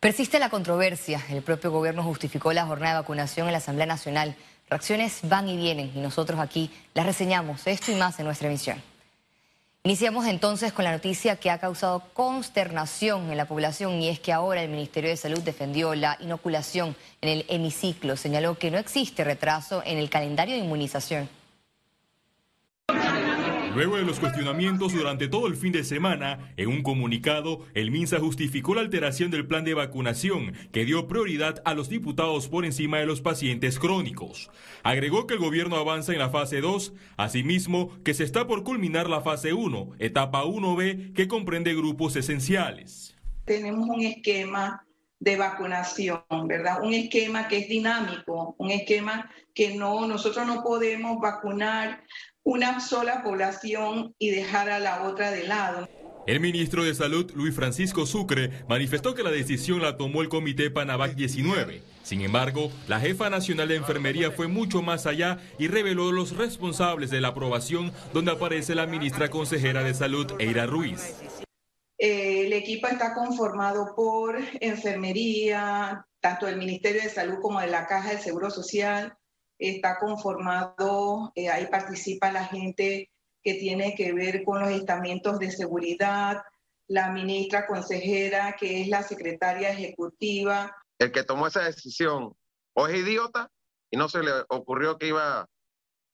Persiste la controversia. El propio gobierno justificó la jornada de vacunación en la Asamblea Nacional. Reacciones van y vienen y nosotros aquí las reseñamos, esto y más en nuestra emisión. Iniciamos entonces con la noticia que ha causado consternación en la población y es que ahora el Ministerio de Salud defendió la inoculación en el hemiciclo. Señaló que no existe retraso en el calendario de inmunización. Luego de los cuestionamientos durante todo el fin de semana, en un comunicado, el MINSA justificó la alteración del plan de vacunación que dio prioridad a los diputados por encima de los pacientes crónicos. Agregó que el gobierno avanza en la fase 2, asimismo que se está por culminar la fase 1, etapa 1B, que comprende grupos esenciales. Tenemos un esquema de vacunación, ¿verdad? Un esquema que es dinámico, un esquema que no, nosotros no podemos vacunar una sola población y dejar a la otra de lado. El ministro de Salud, Luis Francisco Sucre, manifestó que la decisión la tomó el Comité Panavac 19. Sin embargo, la jefa nacional de enfermería fue mucho más allá y reveló los responsables de la aprobación, donde aparece la ministra consejera de Salud, Eira Ruiz. Eh, el equipo está conformado por enfermería, tanto del Ministerio de Salud como de la Caja del Seguro Social, está conformado, eh, ahí participa la gente que tiene que ver con los estamentos de seguridad, la ministra consejera, que es la secretaria ejecutiva. El que tomó esa decisión o es idiota y no se le ocurrió que iba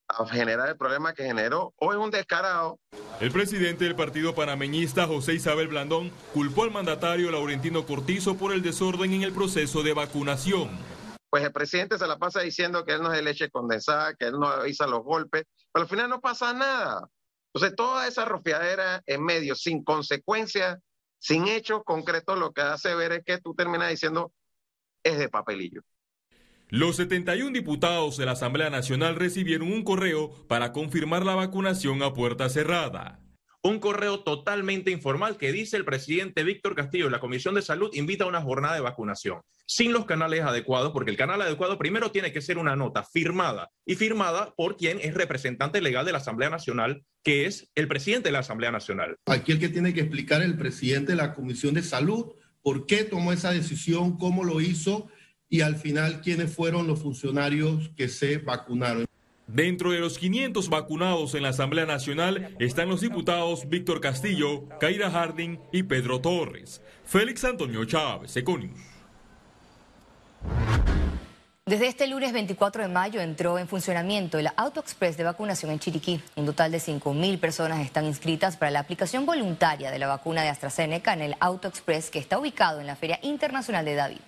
a generar el problema que generó, o es un descarado. El presidente del partido panameñista, José Isabel Blandón, culpó al mandatario Laurentino Cortizo por el desorden en el proceso de vacunación pues el presidente se la pasa diciendo que él no es de leche condensada, que él no avisa los golpes, pero al final no pasa nada. Entonces, toda esa rofiadera en medio, sin consecuencias, sin hechos concretos, lo que hace ver es que tú terminas diciendo es de papelillo. Los 71 diputados de la Asamblea Nacional recibieron un correo para confirmar la vacunación a puerta cerrada. Un correo totalmente informal que dice el presidente Víctor Castillo, la Comisión de Salud invita a una jornada de vacunación sin los canales adecuados, porque el canal adecuado primero tiene que ser una nota firmada y firmada por quien es representante legal de la Asamblea Nacional, que es el presidente de la Asamblea Nacional. Aquí el que tiene que explicar el presidente de la Comisión de Salud, por qué tomó esa decisión, cómo lo hizo y al final quiénes fueron los funcionarios que se vacunaron. Dentro de los 500 vacunados en la Asamblea Nacional están los diputados Víctor Castillo, Caira Harding y Pedro Torres. Félix Antonio Chávez, Econius. Desde este lunes 24 de mayo entró en funcionamiento el Auto Express de vacunación en Chiriquí. Un total de 5.000 personas están inscritas para la aplicación voluntaria de la vacuna de AstraZeneca en el Auto Express que está ubicado en la Feria Internacional de David.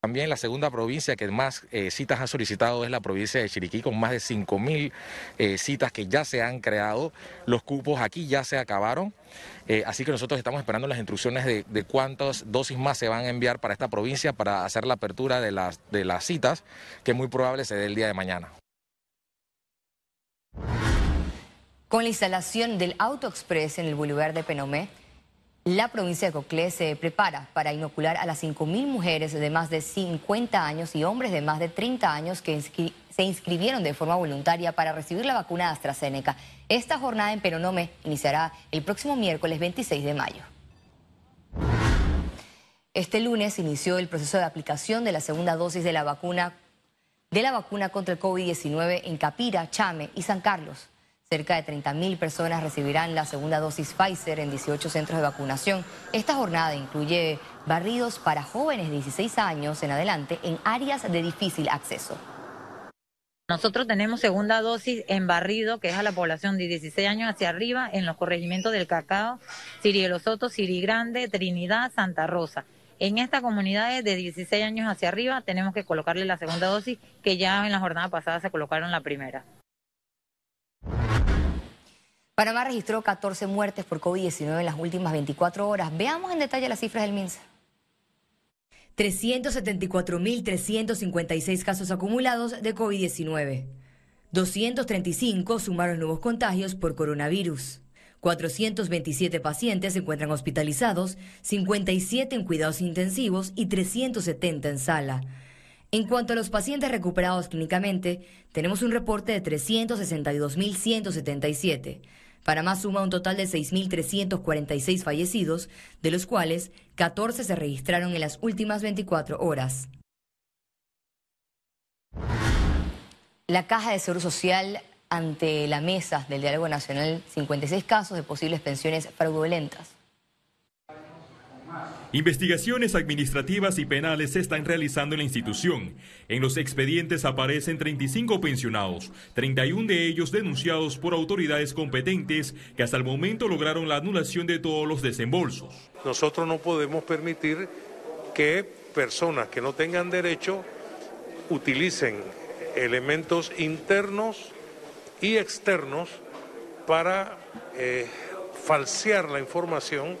También la segunda provincia que más eh, citas ha solicitado es la provincia de Chiriquí, con más de 5.000 eh, citas que ya se han creado. Los cupos aquí ya se acabaron. Eh, así que nosotros estamos esperando las instrucciones de, cuántas dosis más se van a enviar para esta provincia para hacer la apertura de las, de las citas, que muy probable se dé el día de mañana. Con la instalación del Auto Express en el Boulevard de Penomé, la provincia de Coclé se prepara para inocular a las 5.000 mujeres de más de 50 años y hombres de más de 30 años que se inscribieron de forma voluntaria para recibir la vacuna de AstraZeneca. Esta jornada en Peronome iniciará el próximo miércoles 26 de mayo. Este lunes inició el proceso de aplicación de la segunda dosis de la vacuna de la vacuna contra el COVID-19 en Capira, Chame y San Carlos. Cerca de 30.000 personas recibirán la segunda dosis Pfizer en 18 centros de vacunación. Esta jornada incluye barridos para jóvenes de 16 años en adelante en áreas de difícil acceso. Nosotros tenemos segunda dosis en barrido, que es a la población de 16 años hacia arriba, en los corregimientos del Cacao, Siri Soto, Siri Grande, Trinidad, Santa Rosa. En estas comunidades de 16 años hacia arriba tenemos que colocarle la segunda dosis, que ya en la jornada pasada se colocaron la primera. Panamá registró 14 muertes por COVID-19 en las últimas 24 horas. Veamos en detalle las cifras del MINSA. 374.356 casos acumulados de COVID-19. 235 sumaron nuevos contagios por coronavirus. 427 pacientes se encuentran hospitalizados, 57 en cuidados intensivos y 370 en sala. En cuanto a los pacientes recuperados clínicamente, tenemos un reporte de 362.177. Panamá suma un total de 6.346 fallecidos, de los cuales 14 se registraron en las últimas 24 horas. La Caja de Seguro Social ante la mesa del Diálogo Nacional 56 casos de posibles pensiones fraudulentas. Investigaciones administrativas y penales se están realizando en la institución. En los expedientes aparecen 35 pensionados, 31 de ellos denunciados por autoridades competentes que hasta el momento lograron la anulación de todos los desembolsos. Nosotros no podemos permitir que personas que no tengan derecho utilicen elementos internos y externos para eh, falsear la información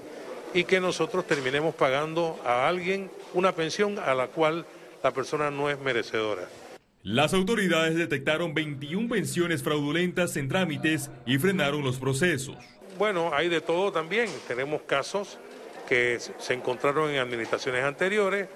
y que nosotros terminemos pagando a alguien una pensión a la cual la persona no es merecedora. Las autoridades detectaron 21 pensiones fraudulentas en trámites y frenaron los procesos. Bueno, hay de todo también. Tenemos casos que se encontraron en administraciones anteriores,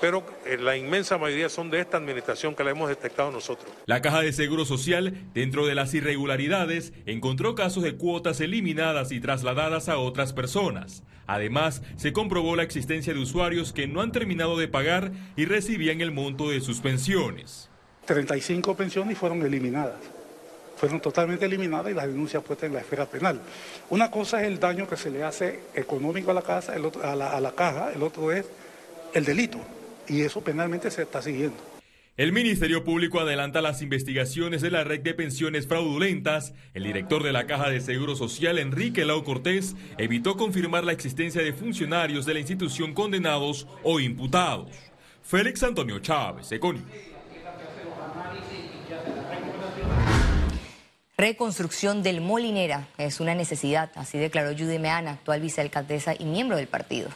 pero eh, la inmensa mayoría son de esta administración que la hemos detectado nosotros. La Caja de Seguro Social, dentro de las irregularidades, encontró casos de cuotas eliminadas y trasladadas a otras personas. Además, se comprobó la existencia de usuarios que no han terminado de pagar y recibían el monto de sus pensiones. 35 pensiones fueron eliminadas. Fueron totalmente eliminadas y las denuncias puestas en la esfera penal. Una cosa es el daño que se le hace económico a la, casa, el otro, a la caja, el otro es el delito y eso penalmente se está siguiendo. El Ministerio Público adelanta las investigaciones de la red de pensiones fraudulentas. El director de la Caja de Seguro Social, Enrique Lau Cortés, evitó confirmar la existencia de funcionarios de la institución condenados o imputados. Félix Antonio Chávez, Econi. Reconstrucción del Molinera es una necesidad, así declaró Judy Meana, actual vicealcaldesa y miembro del partido.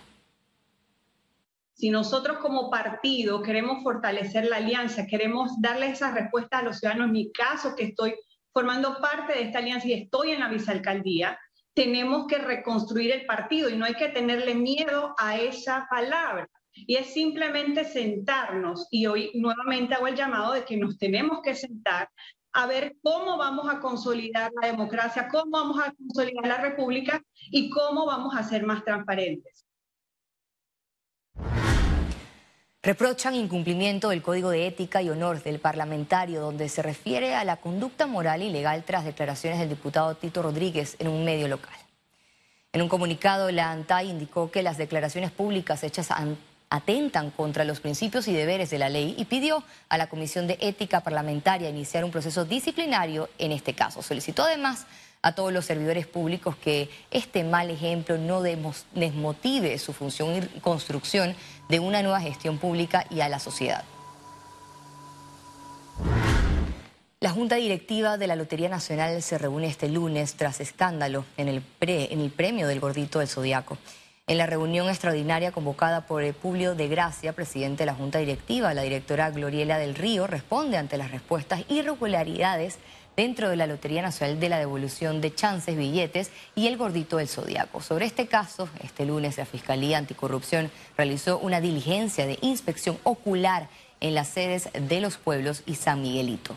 Si nosotros como partido queremos fortalecer la alianza, queremos darle esa respuesta a los ciudadanos, en mi caso que estoy formando parte de esta alianza y estoy en la vicealcaldía, tenemos que reconstruir el partido y no hay que tenerle miedo a esa palabra. Y es simplemente sentarnos y hoy nuevamente hago el llamado de que nos tenemos que sentar a ver cómo vamos a consolidar la democracia, cómo vamos a consolidar la república y cómo vamos a ser más transparentes. Reprochan incumplimiento del Código de Ética y Honor del parlamentario, donde se refiere a la conducta moral y legal tras declaraciones del diputado Tito Rodríguez en un medio local. En un comunicado, la ANTAI indicó que las declaraciones públicas hechas atentan contra los principios y deberes de la ley y pidió a la Comisión de Ética Parlamentaria iniciar un proceso disciplinario en este caso. Solicitó además a todos los servidores públicos que este mal ejemplo no desmotive su función y construcción de una nueva gestión pública y a la sociedad. La Junta Directiva de la Lotería Nacional se reúne este lunes tras escándalo en el, el premio del Gordito del Zodiaco. En la reunión extraordinaria convocada por Publio de Gracia, presidente de la Junta Directiva, la directora Gloriela del Río responde ante las respuestas irregularidades dentro de la Lotería Nacional de la Devolución de Chances, Billetes y el Gordito del Zodiaco. Sobre este caso, este lunes la Fiscalía Anticorrupción realizó una diligencia de inspección ocular en las sedes de los pueblos y San Miguelito.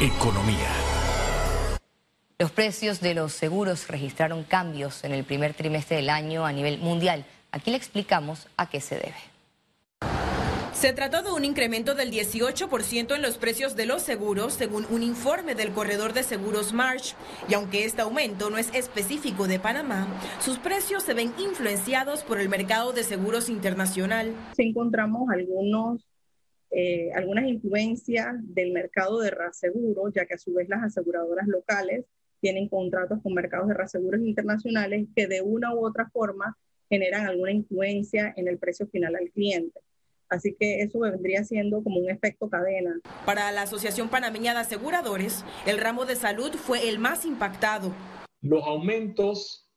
Economía. Los precios de los seguros registraron cambios en el primer trimestre del año a nivel mundial. Aquí le explicamos a qué se debe. Se trató de un incremento del 18% en los precios de los seguros, según un informe del corredor de seguros March. Y aunque este aumento no es específico de Panamá, sus precios se ven influenciados por el mercado de seguros internacional. Encontramos algunos, eh, algunas influencias del mercado de reaseguros, ya que a su vez las aseguradoras locales tienen contratos con mercados de reaseguros internacionales que de una u otra forma generan alguna influencia en el precio final al cliente. Así que eso vendría siendo como un efecto cadena. Para la Asociación Panameña de Aseguradores, el ramo de salud fue el más impactado. Los aumentos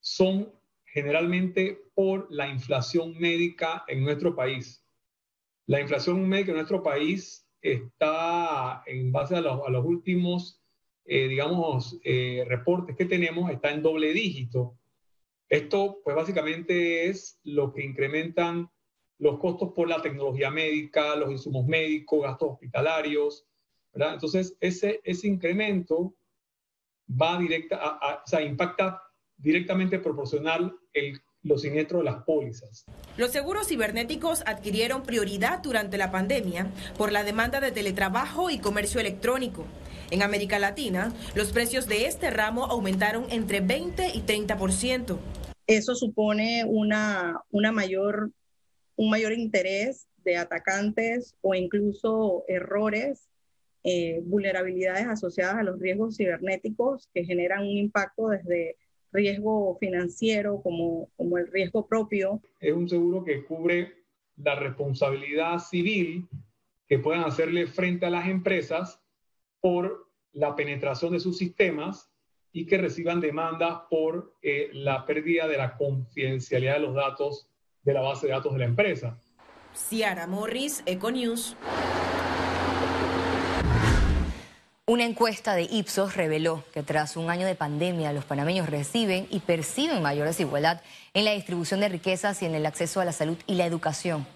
son generalmente por la inflación médica en nuestro país. La inflación médica en nuestro país está, en base a los, últimos, eh, digamos, eh, reportes que tenemos, está en doble dígito. Esto, pues básicamente es lo que incrementan los costos por la tecnología médica, los insumos médicos, gastos hospitalarios, ¿verdad? Entonces, ese, ese incremento va directa, a, o sea, impacta directamente proporcional el, los siniestros de las pólizas. Los seguros cibernéticos adquirieron prioridad durante la pandemia por la demanda de teletrabajo y comercio electrónico. En América Latina, los precios de este ramo aumentaron entre 20 y 30%. Eso supone una, una mayor, un mayor interés de atacantes o incluso errores, eh, vulnerabilidades asociadas a los riesgos cibernéticos que generan un impacto desde riesgo financiero como, como el riesgo propio. Es un seguro que cubre la responsabilidad civil que puedan hacerle frente a las empresas por la penetración de sus sistemas y que reciban demandas por eh, la pérdida de la confidencialidad de los datos de la base de datos de la empresa. Ciara Morris, Econews. Una encuesta de Ipsos reveló que tras un año de pandemia los panameños reciben y perciben mayor desigualdad en la distribución de riquezas y en el acceso a la salud y la educación.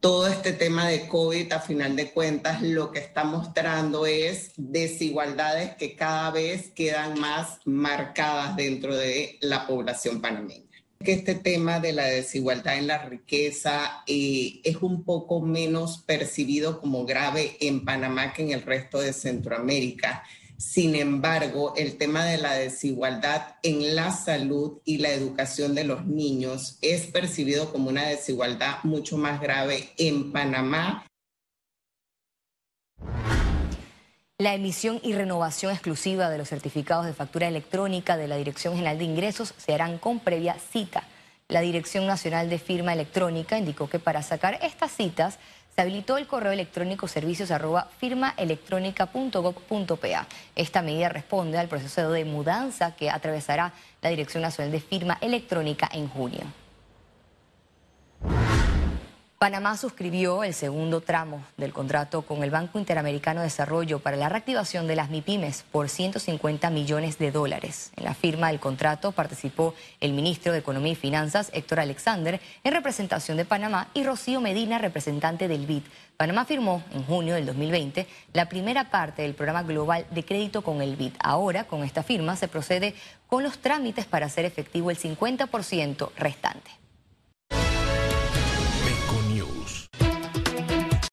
Todo este tema de COVID, a final de cuentas, lo que está mostrando es desigualdades que cada vez quedan más marcadas dentro de la población panameña que este tema de la desigualdad en la riqueza eh, es un poco menos percibido como grave en Panamá que en el resto de Centroamérica. Sin embargo, el tema de la desigualdad en la salud y la educación de los niños es percibido como una desigualdad mucho más grave en Panamá La emisión y renovación exclusiva de los certificados de factura electrónica de la Dirección General de Ingresos se harán con previa cita. La Dirección Nacional de Firma Electrónica indicó que para sacar estas citas se habilitó el correo electrónico servicios arroba. Esta medida responde al proceso de mudanza que atravesará la Dirección Nacional de Firma Electrónica en junio. Panamá suscribió el segundo tramo del contrato con el Banco Interamericano de Desarrollo para la reactivación de las MIPIMES por 150 millones de dólares. En la firma del contrato participó el ministro de Economía y Finanzas, Héctor Alexander, en representación de Panamá, y Rocío Medina, representante del BID. Panamá firmó en junio del 2020 la primera parte del programa global de crédito con el BID. Ahora, con esta firma, se procede con los trámites para hacer efectivo el 50% restante.